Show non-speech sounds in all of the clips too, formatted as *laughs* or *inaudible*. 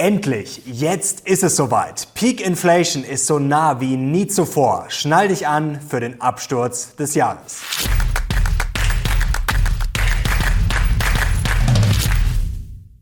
Endlich, jetzt ist es soweit. Peak Inflation ist so nah wie nie zuvor. Schnall dich an für den Absturz des Jahres.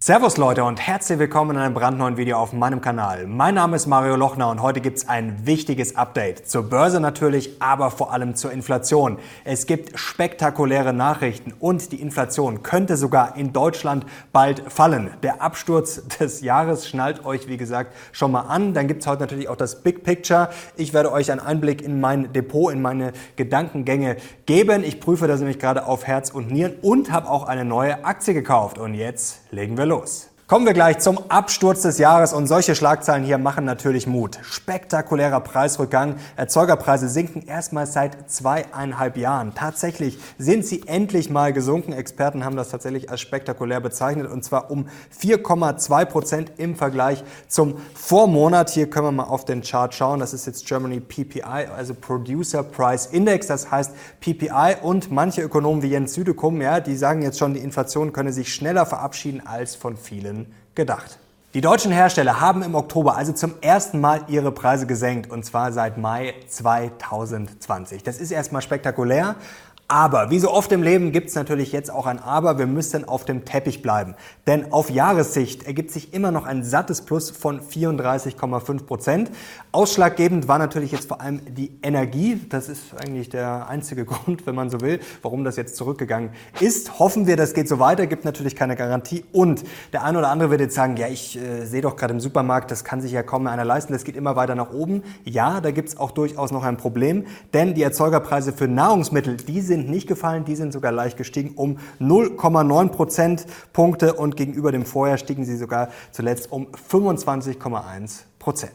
Servus Leute und herzlich willkommen in einem brandneuen Video auf meinem Kanal. Mein Name ist Mario Lochner und heute gibt's ein wichtiges Update. Zur Börse natürlich, aber vor allem zur Inflation. Es gibt spektakuläre Nachrichten und die Inflation könnte sogar in Deutschland bald fallen. Der Absturz des Jahres schnallt euch, wie gesagt, schon mal an. Dann gibt's heute natürlich auch das Big Picture. Ich werde euch einen Einblick in mein Depot, in meine Gedankengänge geben. Ich prüfe das nämlich gerade auf Herz und Nieren und habe auch eine neue Aktie gekauft. Und jetzt legen wir los los. Kommen wir gleich zum Absturz des Jahres und solche Schlagzeilen hier machen natürlich Mut. Spektakulärer Preisrückgang. Erzeugerpreise sinken erstmals seit zweieinhalb Jahren. Tatsächlich sind sie endlich mal gesunken. Experten haben das tatsächlich als spektakulär bezeichnet und zwar um 4,2 Prozent im Vergleich zum Vormonat. Hier können wir mal auf den Chart schauen. Das ist jetzt Germany PPI, also Producer Price Index. Das heißt PPI und manche Ökonomen wie Jens Südekum, ja, die sagen jetzt schon, die Inflation könne sich schneller verabschieden als von vielen gedacht. Die deutschen Hersteller haben im Oktober also zum ersten Mal ihre Preise gesenkt und zwar seit Mai 2020. Das ist erstmal spektakulär, aber wie so oft im Leben gibt es natürlich jetzt auch ein Aber. Wir müssen auf dem Teppich bleiben. Denn auf Jahressicht ergibt sich immer noch ein sattes Plus von 34,5 Prozent. Ausschlaggebend war natürlich jetzt vor allem die Energie. Das ist eigentlich der einzige *laughs* Grund, wenn man so will, warum das jetzt zurückgegangen ist. Hoffen wir, das geht so weiter. Gibt natürlich keine Garantie. Und der eine oder andere wird jetzt sagen, ja, ich äh, sehe doch gerade im Supermarkt, das kann sich ja kaum mehr einer leisten. Das geht immer weiter nach oben. Ja, da gibt es auch durchaus noch ein Problem. Denn die Erzeugerpreise für Nahrungsmittel, die sind sind nicht gefallen, die sind sogar leicht gestiegen um 0,9 Prozentpunkte und gegenüber dem Vorjahr stiegen sie sogar zuletzt um 25,1 Prozent.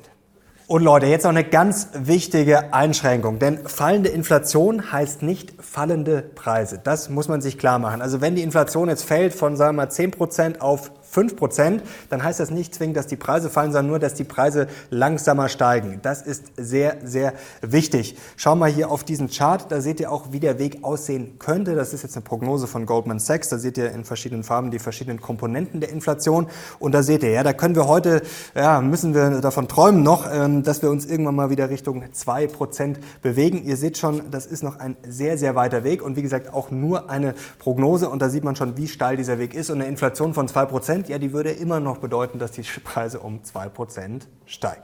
Und Leute, jetzt noch eine ganz wichtige Einschränkung, denn fallende Inflation heißt nicht fallende Preise. Das muss man sich klar machen. Also wenn die Inflation jetzt fällt von, sagen wir mal, 10 Prozent auf 5 Prozent, dann heißt das nicht zwingend, dass die Preise fallen, sondern nur, dass die Preise langsamer steigen. Das ist sehr, sehr wichtig. Schau mal hier auf diesen Chart, da seht ihr auch, wie der Weg aussehen könnte. Das ist jetzt eine Prognose von Goldman Sachs. Da seht ihr in verschiedenen Farben die verschiedenen Komponenten der Inflation. Und da seht ihr, ja, da können wir heute, ja, müssen wir davon träumen noch, ähm, dass wir uns irgendwann mal wieder Richtung 2 Prozent bewegen. Ihr seht schon, das ist noch ein sehr, sehr weiter Weg und wie gesagt auch nur eine Prognose. Und da sieht man schon, wie steil dieser Weg ist. Und eine Inflation von 2 Ja, die würde immer noch bedeuten, dass die Preise um 2% steigen.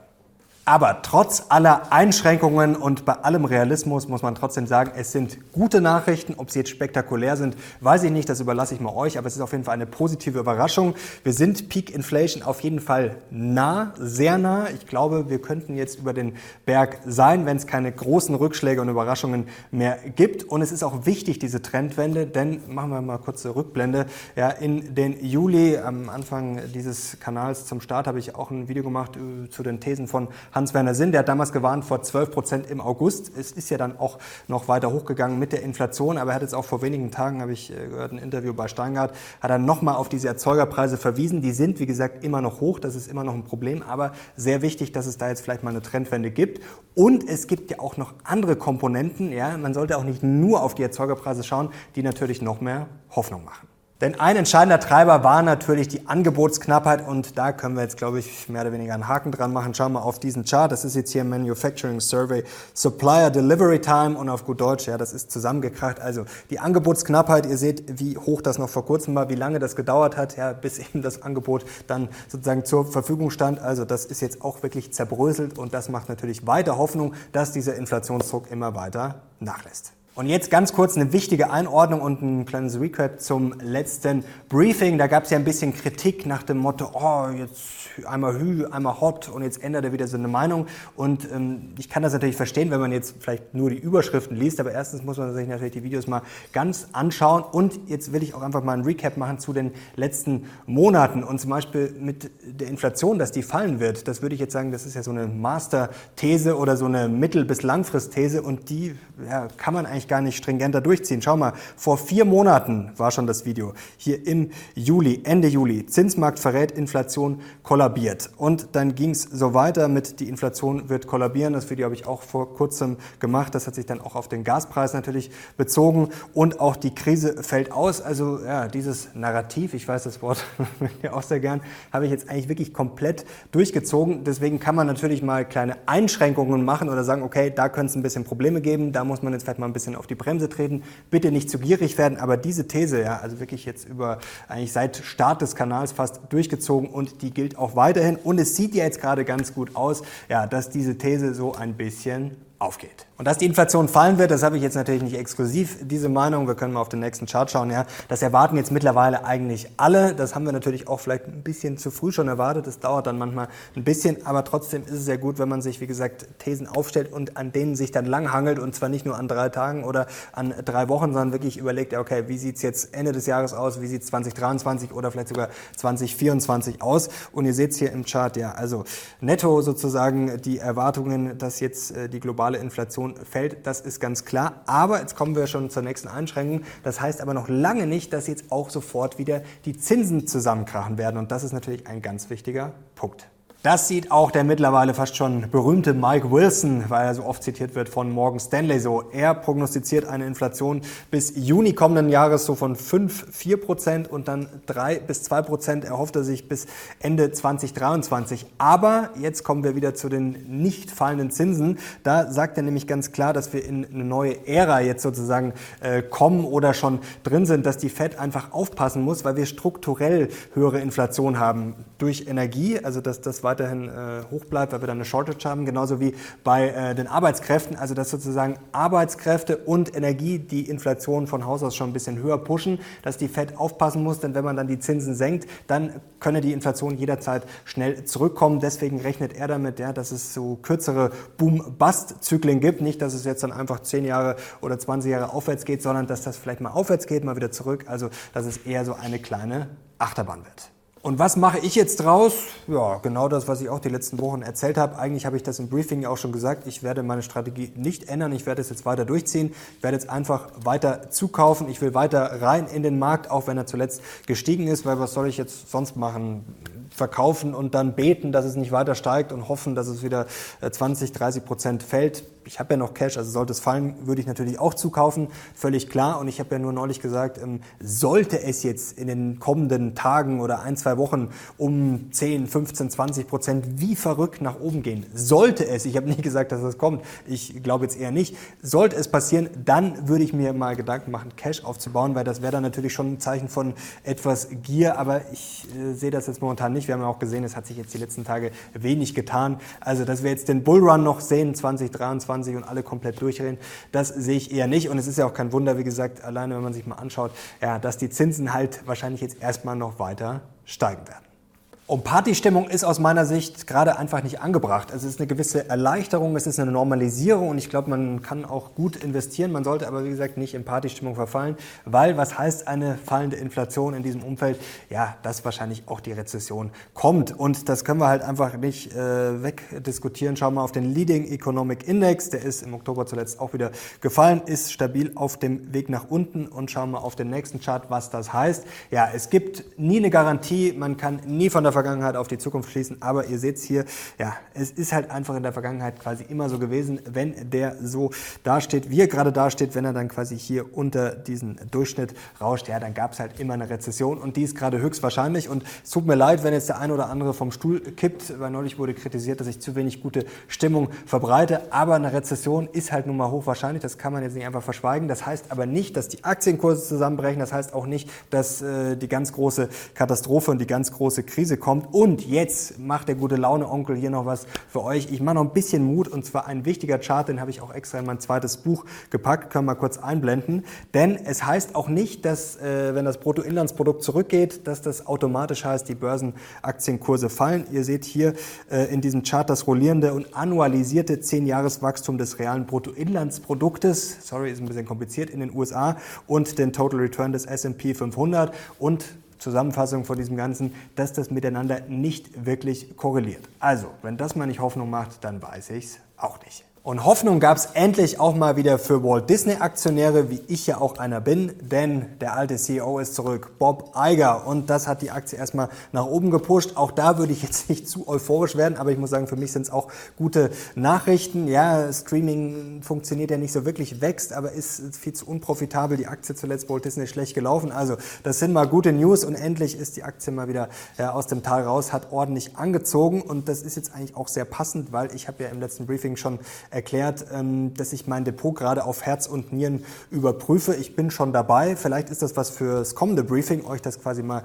Aber trotz aller Einschränkungen und bei allem Realismus muss man trotzdem sagen, es sind gute Nachrichten. Ob sie jetzt spektakulär sind, weiß ich nicht, das überlasse ich mal euch, aber es ist auf jeden Fall eine positive Überraschung. Wir sind Peak Inflation auf jeden Fall nah, sehr nah. Ich glaube, wir könnten jetzt über den Berg sein, wenn es keine großen Rückschläge und Überraschungen mehr gibt. Und es ist auch wichtig, diese Trendwende, denn machen wir mal kurze Rückblende. Ja, in den Juli, am Anfang dieses Kanals zum Start, habe ich auch ein Video gemacht äh, zu den Thesen von Hans Hans-Werner Sinn, der hat damals gewarnt vor 12 Prozent im August. Es ist ja dann auch noch weiter hochgegangen mit der Inflation, aber er hat jetzt auch vor wenigen Tagen, habe ich äh, gehört, ein Interview bei Steingart, hat er nochmal auf diese Erzeugerpreise verwiesen. Die sind, wie gesagt, immer noch hoch, das ist immer noch ein Problem, aber sehr wichtig, dass es da jetzt vielleicht mal eine Trendwende gibt. Und es gibt ja auch noch andere Komponenten, ja, man sollte auch nicht nur auf die Erzeugerpreise schauen, die natürlich noch mehr Hoffnung machen. Denn ein entscheidender Treiber war natürlich die Angebotsknappheit und da können wir jetzt, glaube ich, mehr oder weniger einen Haken dran machen. Schauen wir auf diesen Chart. Das ist jetzt hier Manufacturing Survey Supplier Delivery Time und auf gut Deutsch, ja, das ist zusammengekracht. Also die Angebotsknappheit, ihr seht, wie hoch das noch vor kurzem war, wie lange das gedauert hat, ja, bis *laughs* eben das Angebot dann sozusagen zur Verfügung stand. Also das ist jetzt auch wirklich zerbröselt und das macht natürlich weiter Hoffnung, dass dieser Inflationsdruck immer weiter nachlässt. Und jetzt ganz kurz eine wichtige Einordnung und ein kleines Recap zum letzten Briefing. Da gab es ja ein bisschen Kritik nach dem Motto, oh, jetzt einmal Hü, einmal Hot und jetzt ändert er wieder so eine Meinung. Und ähm, ich kann das natürlich verstehen, wenn man jetzt vielleicht nur die Überschriften liest, aber erstens muss man sich natürlich die Videos mal ganz anschauen. Und jetzt will ich auch einfach mal ein Recap machen zu den letzten Monaten und zum Beispiel mit der Inflation, dass die fallen wird. Das würde ich jetzt sagen, das ist ja so eine Master-These oder so eine Mittel- bis Langfrist-These und die ja, kann man eigentlich eigentlich gar nicht stringenter durchziehen. Schau mal, vor vier Monaten war schon das Video. Hier im Juli, Ende Juli. Zinsmarkt verrät, Inflation kollabiert. Und dann ging es so weiter mit, die Inflation wird kollabieren. Das Video habe ich auch vor kurzem gemacht. Das hat sich dann auch auf den Gaspreis natürlich bezogen. Und auch die Krise fällt aus. Also ja, dieses Narrativ, ich weiß das Wort *laughs* auch sehr gern, habe ich jetzt eigentlich wirklich komplett durchgezogen. Deswegen kann man natürlich mal kleine Einschränkungen machen oder sagen, okay, da könnte es ein bisschen Probleme geben, da muss man jetzt vielleicht mal ein bisschen auf die Bremse treten. Bitte nicht zu gierig werden, aber diese These, ja, also wirklich jetzt über eigentlich seit Start des Kanals fast durchgezogen und die gilt auch weiterhin. Und es sieht ja jetzt gerade ganz gut aus, ja, dass diese These so ein bisschen aufgeht. Und dass die Inflation fallen wird, das habe ich jetzt natürlich nicht exklusiv, diese Meinung. Wir können mal auf den nächsten Chart schauen. Ja, das erwarten jetzt mittlerweile eigentlich alle. Das haben wir natürlich auch vielleicht ein bisschen zu früh schon erwartet. Das dauert dann manchmal ein bisschen, aber trotzdem ist es sehr gut, wenn man sich, wie gesagt, Thesen aufstellt und an denen sich dann langhangelt und zwar nicht nur an drei Tagen oder an drei Wochen, sondern wirklich überlegt, okay, wie sieht's jetzt Ende des Jahres aus, wie sieht's 2023 oder vielleicht sogar 2024 aus? Und ihr seht hier im Chart, ja, also netto sozusagen die Erwartungen, dass jetzt äh, die globale Inflation fällt, das ist ganz klar. Aber jetzt kommen wir schon zur nächsten Einschränkung. Das heißt aber noch lange nicht, dass jetzt auch sofort wieder die Zinsen zusammenkrachen werden. Und das ist natürlich ein ganz wichtiger Punkt. Das sieht auch der mittlerweile fast schon berühmte Mike Wilson, weil er so oft zitiert wird von Morgan Stanley so. Er prognostiziert eine Inflation bis Juni kommenden Jahres so von 5, 4 Prozent und dann 3 bis 2 Prozent erhofft er sich bis Ende 2023. Aber jetzt kommen wir wieder zu den nicht fallenden Zinsen. Da sagt er nämlich ganz klar, dass wir in eine neue Ära jetzt sozusagen äh, kommen oder schon drin sind, dass die Fed einfach aufpassen muss, weil wir strukturell höhere Inflation haben durch Energie, also dass das weiterhin äh, hoch bleibt, weil wir dann eine Shortage haben, genauso wie bei äh, den Arbeitskräften, also dass sozusagen Arbeitskräfte und Energie die Inflation von Haus aus schon ein bisschen höher pushen, dass die Fed aufpassen muss, denn wenn man dann die Zinsen senkt, dann könne die Inflation jederzeit schnell zurückkommen. Deswegen rechnet er damit, ja, dass es so kürzere Boom-Bust-Zyklen gibt, nicht, dass es jetzt dann einfach 10 Jahre oder 20 Jahre aufwärts geht, sondern dass das vielleicht mal aufwärts geht, mal wieder zurück, also dass es eher so eine kleine Achterbahn wird. Und was mache ich jetzt draus? Ja, genau das, was ich auch die letzten Wochen erzählt habe. Eigentlich habe ich das im Briefing auch schon gesagt. Ich werde meine Strategie nicht ändern. Ich werde es jetzt weiter durchziehen. Ich werde jetzt einfach weiter zukaufen. Ich will weiter rein in den Markt, auch wenn er zuletzt gestiegen ist, weil was soll ich jetzt sonst machen? verkaufen und dann beten, dass es nicht weiter steigt und hoffen, dass es wieder 20, äh, 30 Prozent fällt. Ich habe ja noch Cash, also sollte es fallen, würde ich natürlich auch zukaufen, völlig klar. Und ich habe ja nur neulich gesagt, ähm, sollte es jetzt in den kommenden Tagen oder ein, zwei Wochen um 10, 15, 20 Prozent wie verrückt nach oben gehen, sollte es, ich habe nicht gesagt, dass das kommt, ich glaube jetzt eher nicht, sollte es passieren, dann würde ich mir mal Gedanken machen, Cash aufzubauen, weil das wäre dann natürlich schon ein Zeichen von etwas Gier, aber ich äh, sehe das jetzt momentan nicht. Wir haben ja auch gesehen, es hat sich jetzt die letzten Tage wenig getan. Also, dass wir jetzt den Bullrun noch sehen, 2023 und alle komplett durchdrehen, das sehe ich eher nicht. Und es ist ja auch kein Wunder, wie gesagt, alleine wenn man sich mal anschaut, ja, dass die Zinsen halt wahrscheinlich jetzt erstmal noch weiter steigen werden. Und Partystimmung ist aus meiner Sicht gerade einfach nicht angebracht. Es ist eine gewisse Erleichterung, es ist eine Normalisierung und ich glaube, man kann auch gut investieren. Man sollte aber, wie gesagt, nicht in Partystimmung verfallen, weil was heißt eine fallende Inflation in diesem Umfeld? Ja, dass wahrscheinlich auch die Rezession kommt. Und das können wir halt einfach nicht äh, wegdiskutieren. Schauen wir auf den Leading Economic Index. Der ist im Oktober zuletzt auch wieder gefallen, ist stabil auf dem Weg nach unten. Und schauen wir auf den nächsten Chart, was das heißt. Ja, es gibt nie eine Garantie. Man kann nie von der Vergangenheit auf die Zukunft schließen, aber ihr seht es hier, ja, es ist halt einfach in der Vergangenheit quasi immer so gewesen, wenn der so dasteht, wie er gerade dasteht, wenn er dann quasi hier unter diesen Durchschnitt rauscht, ja, dann gab es halt immer eine Rezession und die ist gerade höchstwahrscheinlich. Und es tut mir leid, wenn jetzt der ein oder andere vom Stuhl kippt, weil neulich wurde kritisiert, dass ich zu wenig gute Stimmung verbreite, aber eine Rezession ist halt nun mal hochwahrscheinlich, das kann man jetzt nicht einfach verschweigen, das heißt aber nicht, dass die Aktienkurse zusammenbrechen, das heißt auch nicht, dass äh, die ganz große Katastrophe und die ganz große Krise kommt, kommt. Und jetzt macht der gute Laune-Onkel hier noch was für euch. Ich mache noch ein bisschen Mut und zwar ein wichtiger Chart, den habe ich auch extra in mein zweites Buch gepackt. Können wir kurz einblenden. Denn es heißt auch nicht, dass äh, wenn das Bruttoinlandsprodukt zurückgeht, dass das automatisch heißt, die Börsenaktienkurse fallen. Ihr seht hier äh, in diesem Chart das rollierende und annualisierte 10-Jahres-Wachstum des realen Bruttoinlandsproduktes. Sorry, ist ein bisschen kompliziert in den USA und den Total Return des S&P 500 und Zusammenfassung von diesem Ganzen, dass das miteinander nicht wirklich korreliert. Also, wenn das mal nicht Hoffnung macht, dann weiß ich es auch nicht. Und Hoffnung gab es endlich auch mal wieder für Walt Disney Aktionäre, wie ich ja auch einer bin, denn der alte CEO ist zurück, Bob Iger. Und das hat die Aktie erstmal nach oben gepusht. Auch da würde ich *laughs* jetzt nicht zu euphorisch werden, aber ich muss sagen, für mich sind es auch gute Nachrichten. Ja, Streaming funktioniert ja nicht so wirklich, wächst, aber ist viel zu unprofitabel. Die Aktie zuletzt Walt Disney schlecht gelaufen. Also das sind mal gute News und endlich ist die Aktie mal wieder ja, aus dem Tal raus, hat ordentlich angezogen und das ist jetzt eigentlich auch sehr passend, weil ich habe ja im letzten Briefing schon erklärt, ähm, dass ich mein Depot gerade auf Herz und Nieren überprüfe. Ich bin schon dabei. Vielleicht ist das was fürs kommende Briefing, euch das quasi mal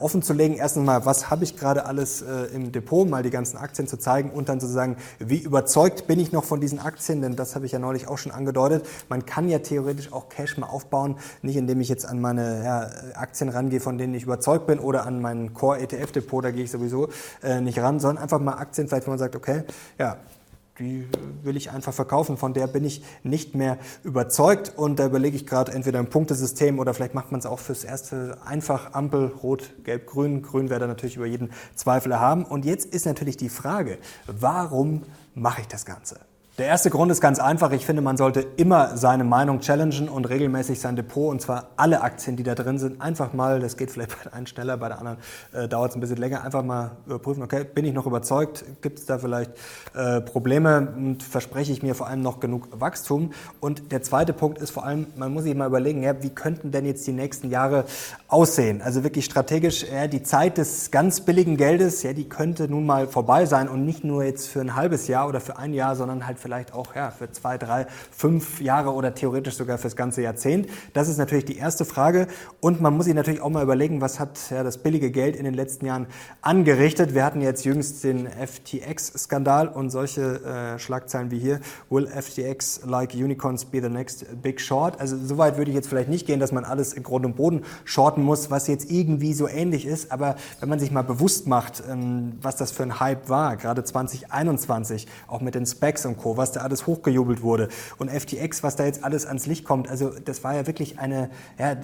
offen zu legen. Erstens mal, was habe ich gerade alles äh, im Depot, mal die ganzen Aktien zu zeigen und dann zu sagen, wie überzeugt bin ich noch von diesen Aktien, denn das habe ich ja neulich auch schon angedeutet. Man kann ja theoretisch auch Cash mal aufbauen, nicht indem ich jetzt an meine ja, Aktien rangehe, von denen ich überzeugt bin oder an mein Core ETF Depot, da gehe ich sowieso äh, nicht ran, sondern einfach mal Aktien, vielleicht wo man sagt, okay, ja, die will ich einfach verkaufen, von der bin ich nicht mehr überzeugt und da überlege ich gerade entweder ein Punktesystem oder vielleicht macht man es auch fürs erste einfach Ampel, rot, gelb, grün. Grün wäre da natürlich über jeden Zweifel erhaben. Und jetzt ist natürlich die Frage, warum mache ich das Ganze? Der erste Grund ist ganz einfach. Ich finde, man sollte immer seine Meinung challengen und regelmäßig sein Depot, und zwar alle Aktien, die da drin sind, einfach mal, das geht vielleicht *laughs* bei der einen schneller, bei der anderen äh, dauert es ein bisschen länger, einfach mal überprüfen, okay, bin ich noch überzeugt, gibt es da vielleicht äh, Probleme und verspreche ich mir vor allem noch genug Wachstum. Und der zweite Punkt ist vor allem, man muss sich mal überlegen, ja, wie könnten denn jetzt die nächsten Jahre aussehen? Also wirklich strategisch, ja, die Zeit des ganz billigen Geldes, ja, die könnte nun mal vorbei sein und nicht nur jetzt für ein halbes Jahr oder für ein Jahr, sondern halt vielleicht vielleicht auch ja, für zwei, drei, fünf Jahre oder theoretisch sogar fürs ganze Jahrzehnt? Das ist natürlich die erste Frage. Und man muss sich natürlich auch mal überlegen, was hat ja, das billige Geld in den letzten Jahren angerichtet? Wir hatten jetzt jüngst den FTX-Skandal und solche äh, Schlagzeilen wie hier, will FTX like unicorns be the next big short? Also soweit würde ich jetzt vielleicht nicht gehen, dass man alles in Grund und Boden shorten muss, was jetzt irgendwie so ähnlich ist. Aber wenn man sich mal bewusst macht, ähm, was das für ein Hype war, gerade 2021, auch mit den Specs und Co., was da alles hochgejubelt wurde und FTX, was da jetzt alles ans Licht kommt. Also das war ja wirklich eine, ja,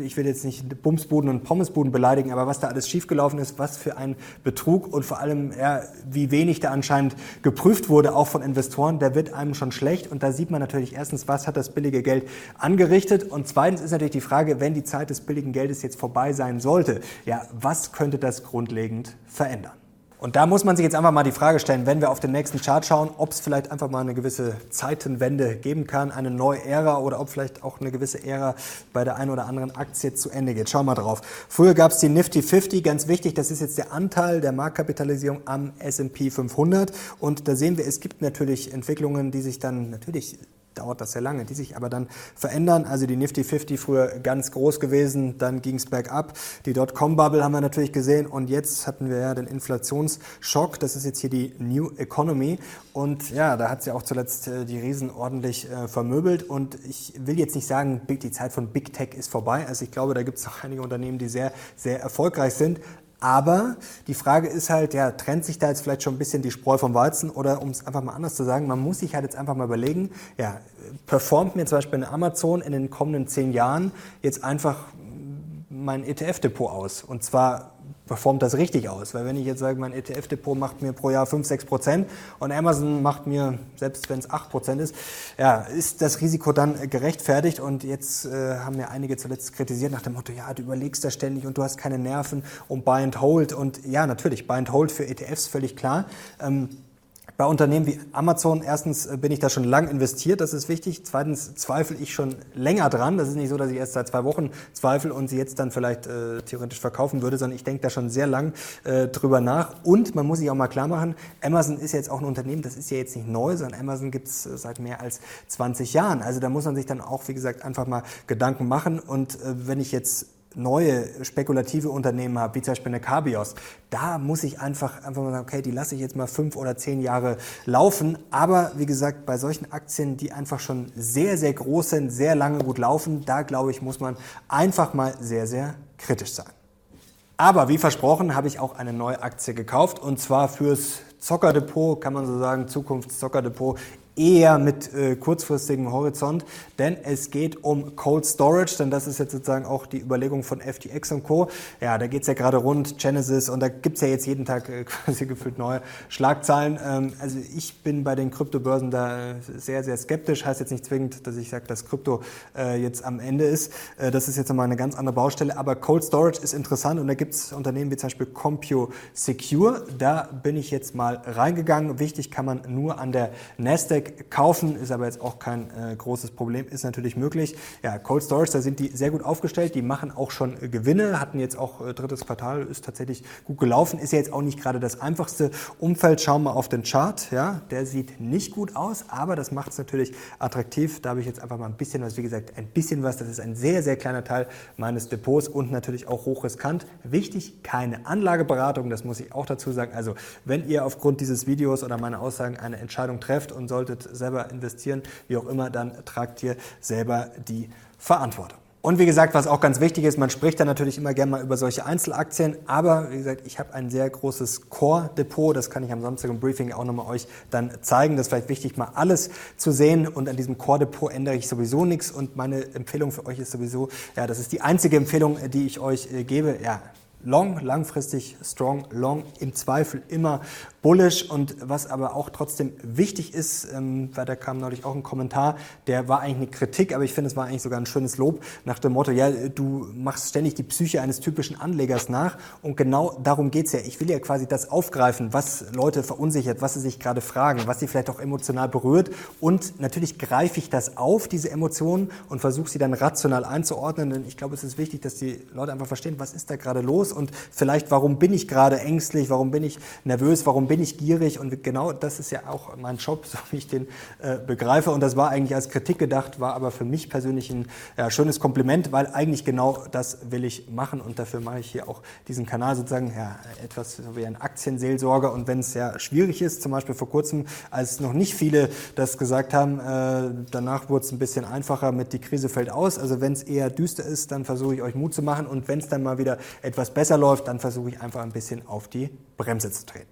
ich will jetzt nicht Bumsbuden und Pommesbuden beleidigen, aber was da alles schiefgelaufen ist, was für ein Betrug und vor allem, ja, wie wenig da anscheinend geprüft wurde, auch von Investoren, da wird einem schon schlecht und da sieht man natürlich erstens, was hat das billige Geld angerichtet und zweitens ist natürlich die Frage, wenn die Zeit des billigen Geldes jetzt vorbei sein sollte, ja, was könnte das grundlegend verändern? Und da muss man sich jetzt einfach mal die Frage stellen, wenn wir auf den nächsten Chart schauen, ob es vielleicht einfach mal eine gewisse Zeitenwende geben kann, eine neue Ära oder ob vielleicht auch eine gewisse Ära bei der einen oder anderen Aktie zu Ende geht. Schauen wir mal drauf. Früher gab es die Nifty 50, ganz wichtig, das ist jetzt der Anteil der Marktkapitalisierung am S&P 500 und da sehen wir, es gibt natürlich Entwicklungen, die sich dann natürlich dauert das sehr lange, die sich aber dann verändern. Also die Nifty 50 früher ganz groß gewesen, dann ging es bergab. Die Dotcom-Bubble haben wir natürlich gesehen und jetzt hatten wir ja den Inflationsschock. Das ist jetzt hier die New Economy und ja, da hat sie auch zuletzt äh, die Riesen ordentlich äh, vermöbelt und ich will jetzt nicht sagen, die Zeit von Big Tech ist vorbei. Also ich glaube, da gibt es auch einige Unternehmen, die sehr, sehr erfolgreich sind. Aber die Frage ist halt, ja, trennt sich da jetzt vielleicht schon ein bisschen die Spreu vom Weizen oder um es einfach mal anders zu sagen, man muss sich halt jetzt einfach mal überlegen, ja, performt mir zum Beispiel eine Amazon in den kommenden zehn Jahren jetzt einfach mein ETF-Depot aus? Und zwar performt das richtig aus. Weil wenn ich jetzt sage, mein ETF-Depot macht mir pro Jahr 5, 6 Prozent und Amazon macht mir, selbst wenn es 8 Prozent ist, ja, ist das Risiko dann gerechtfertigt. Und jetzt äh, haben ja einige zuletzt kritisiert nach dem Motto, ja, du überlegst da ständig und du hast keine Nerven um Buy and Hold. Und ja, natürlich, Buy and Hold für ETFs völlig klar. Ähm, bei Unternehmen wie Amazon, erstens äh, bin ich da schon lang investiert, das ist wichtig. Zweitens zweifle ich schon länger dran. Das ist nicht so, dass ich erst seit zwei Wochen zweifle und sie jetzt dann vielleicht äh, theoretisch verkaufen würde, sondern ich denke da schon sehr lang äh, drüber nach. Und man muss sich auch mal klar machen, Amazon ist jetzt auch ein Unternehmen, das ist ja jetzt nicht neu, sondern Amazon gibt es äh, seit mehr als 20 Jahren. Also da muss man sich dann auch, wie gesagt, einfach mal Gedanken machen. Und äh, wenn ich jetzt neue spekulative Unternehmen habe, wie zum Beispiel eine Cabios, da muss ich einfach, einfach mal sagen, okay, die lasse ich jetzt mal fünf oder zehn Jahre laufen. Aber wie gesagt, bei solchen Aktien, die einfach schon sehr, sehr groß sind, sehr lange gut laufen, da glaube ich, muss man einfach mal sehr, sehr kritisch sein. Aber wie versprochen habe ich auch eine neue Aktie gekauft und zwar fürs Zockerdepot, kann man so sagen, Zukunftszockerdepot eher mit äh, kurzfristigem Horizont, denn es geht um Cold Storage, denn das ist jetzt sozusagen auch die Überlegung von FTX und Co. Ja, da geht's ja gerade rund, Genesis und da gibt's ja jetzt jeden Tag äh, *laughs* quasi gefühlt neue Schlagzahlen. Ähm, also ich bin bei den Kryptobörsen da sehr, sehr skeptisch. Heißt jetzt nicht zwingend, dass ich sage, dass Krypto äh, jetzt am Ende ist. Äh, das ist jetzt nochmal eine ganz andere Baustelle, aber Cold Storage ist interessant und da gibt's Unternehmen wie zum Beispiel CompuSecure. Da bin ich jetzt mal reingegangen. Wichtig kann man nur an der Nasdaq Netzwerk kaufen, ist aber jetzt auch kein äh, großes Problem, ist natürlich möglich. Ja, Cold Storage, da sind die sehr gut aufgestellt, die machen auch schon äh, Gewinne, hatten jetzt auch äh, drittes Quartal, ist tatsächlich gut gelaufen, ist ja jetzt auch nicht gerade das einfachste Umfeld. Schauen wir auf den Chart, ja, der sieht nicht gut aus, aber das macht es natürlich attraktiv. Da habe ich jetzt einfach mal ein bisschen was, wie gesagt, ein bisschen was, das ist ein sehr, sehr kleiner Teil meines Depots und natürlich auch hochriskant. Wichtig, keine Anlageberatung, das muss ich auch dazu sagen. Also, wenn ihr aufgrund dieses Videos oder meiner Aussagen eine Entscheidung trefft und solltet solltet selber investieren, wie auch immer, dann tragt ihr selber die Verantwortung. Und wie gesagt, was auch ganz wichtig ist, man spricht da natürlich immer gerne mal über solche Einzelaktien, aber wie gesagt, ich habe ein sehr großes Core-Depot, das kann ich am Samstag im Briefing auch nochmal euch dann zeigen. Das ist vielleicht wichtig, mal alles zu sehen und an diesem Core-Depot ändere ich sowieso nichts und meine Empfehlung für euch ist sowieso, ja, das ist die einzige Empfehlung, die ich euch äh, gebe, ja, Long, langfristig strong, long, im Zweifel immer bullish. Und was aber auch trotzdem wichtig ist, ähm, weil da kam neulich auch ein Kommentar, der war eigentlich eine Kritik, aber ich finde, es war eigentlich sogar ein schönes Lob nach dem Motto, ja, du machst ständig die Psyche eines typischen Anlegers nach. Und genau darum geht's ja. Ich will ja quasi das aufgreifen, was Leute verunsichert, was sie sich gerade fragen, was sie vielleicht auch emotional berührt. Und natürlich greife ich das auf, diese Emotionen und versuche sie dann rational einzuordnen, denn ich glaube, es ist wichtig, dass die Leute einfach verstehen, was ist da gerade los und vielleicht, warum bin ich gerade ängstlich, warum bin ich nervös, warum bin bin ich gierig und genau das ist ja auch mein Job, *laughs* so wie ich den äh, begreife. Und das war eigentlich als Kritik gedacht, war aber für mich persönlich ein ja, schönes Kompliment, weil eigentlich genau das will ich machen und dafür mache ich hier auch diesen Kanal sozusagen ja, etwas so wie ein Aktienseelsorger. Und wenn es ja schwierig ist, zum Beispiel vor kurzem, als noch nicht viele das gesagt haben, äh, danach wurde es ein bisschen einfacher mit die Krise fällt aus. Also wenn es eher düster ist, dann versuche ich euch Mut zu machen und wenn es dann mal wieder etwas besser läuft, dann versuche ich einfach ein bisschen auf die Bremse zu treten.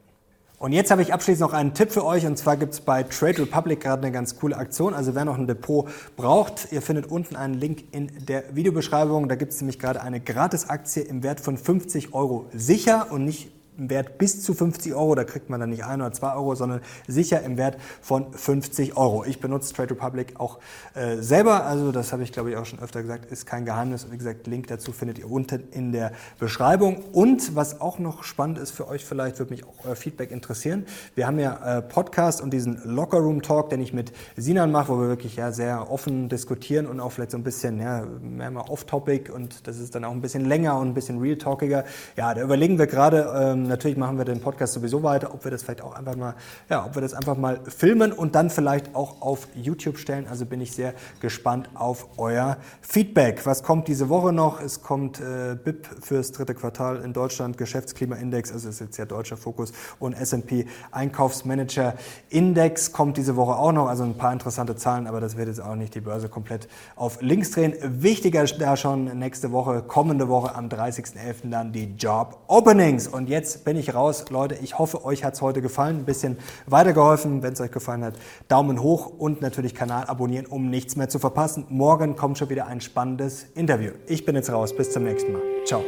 Und jetzt habe ich abschließend noch einen Tipp für euch und zwar gibt es bei Trade Republic gerade eine ganz coole Aktion. Also wer noch ein Depot braucht, ihr findet unten einen Link in der Videobeschreibung. Da gibt es nämlich gerade eine Gratisaktie im Wert von 50 Euro sicher und nicht im Wert bis zu 50 Euro. Da kriegt man dann nicht ein oder zwei Euro, sondern sicher im Wert von 50 Euro. Ich benutze Trade Republic auch äh, selber. Also das habe ich, glaube ich, auch schon öfter gesagt, ist kein Geheimnis. Wie gesagt, Link dazu findet ihr unten in der Beschreibung. Und was auch noch spannend ist für euch vielleicht, würde mich auch euer Feedback interessieren. Wir haben ja äh, Podcast und diesen Locker Room Talk, den ich mit Sinan mache, wo wir wirklich ja sehr offen diskutieren und auch vielleicht so ein bisschen ja, mehr mal off-topic und das ist dann auch ein bisschen länger und ein bisschen real-talkiger. Ja, da überlegen wir gerade, ähm, natürlich machen wir den Podcast sowieso weiter, ob wir das vielleicht auch einfach mal, ja, ob wir das einfach mal filmen und dann vielleicht auch auf YouTube stellen. Also bin ich sehr gespannt auf euer Feedback. Was kommt diese Woche noch? Es kommt äh, BIP fürs dritte Quartal in Deutschland, Geschäftsklimaindex, also ist jetzt ja deutscher Fokus und S&P Einkaufsmanager Index kommt diese Woche auch noch. Also ein paar interessante Zahlen, aber das wird jetzt auch nicht die Börse komplett auf links drehen. Wichtiger da schon nächste Woche, kommende Woche am 30.11. dann die Job Openings. Und bin ich raus. Leute, ich hoffe, euch hat es heute gefallen, ein bisschen weitergeholfen. Wenn es euch gefallen hat, Daumen hoch und natürlich Kanal abonnieren, um nichts mehr zu verpassen. Morgen kommt schon wieder ein spannendes Interview. Ich bin jetzt raus. Bis zum nächsten Mal. Ciao.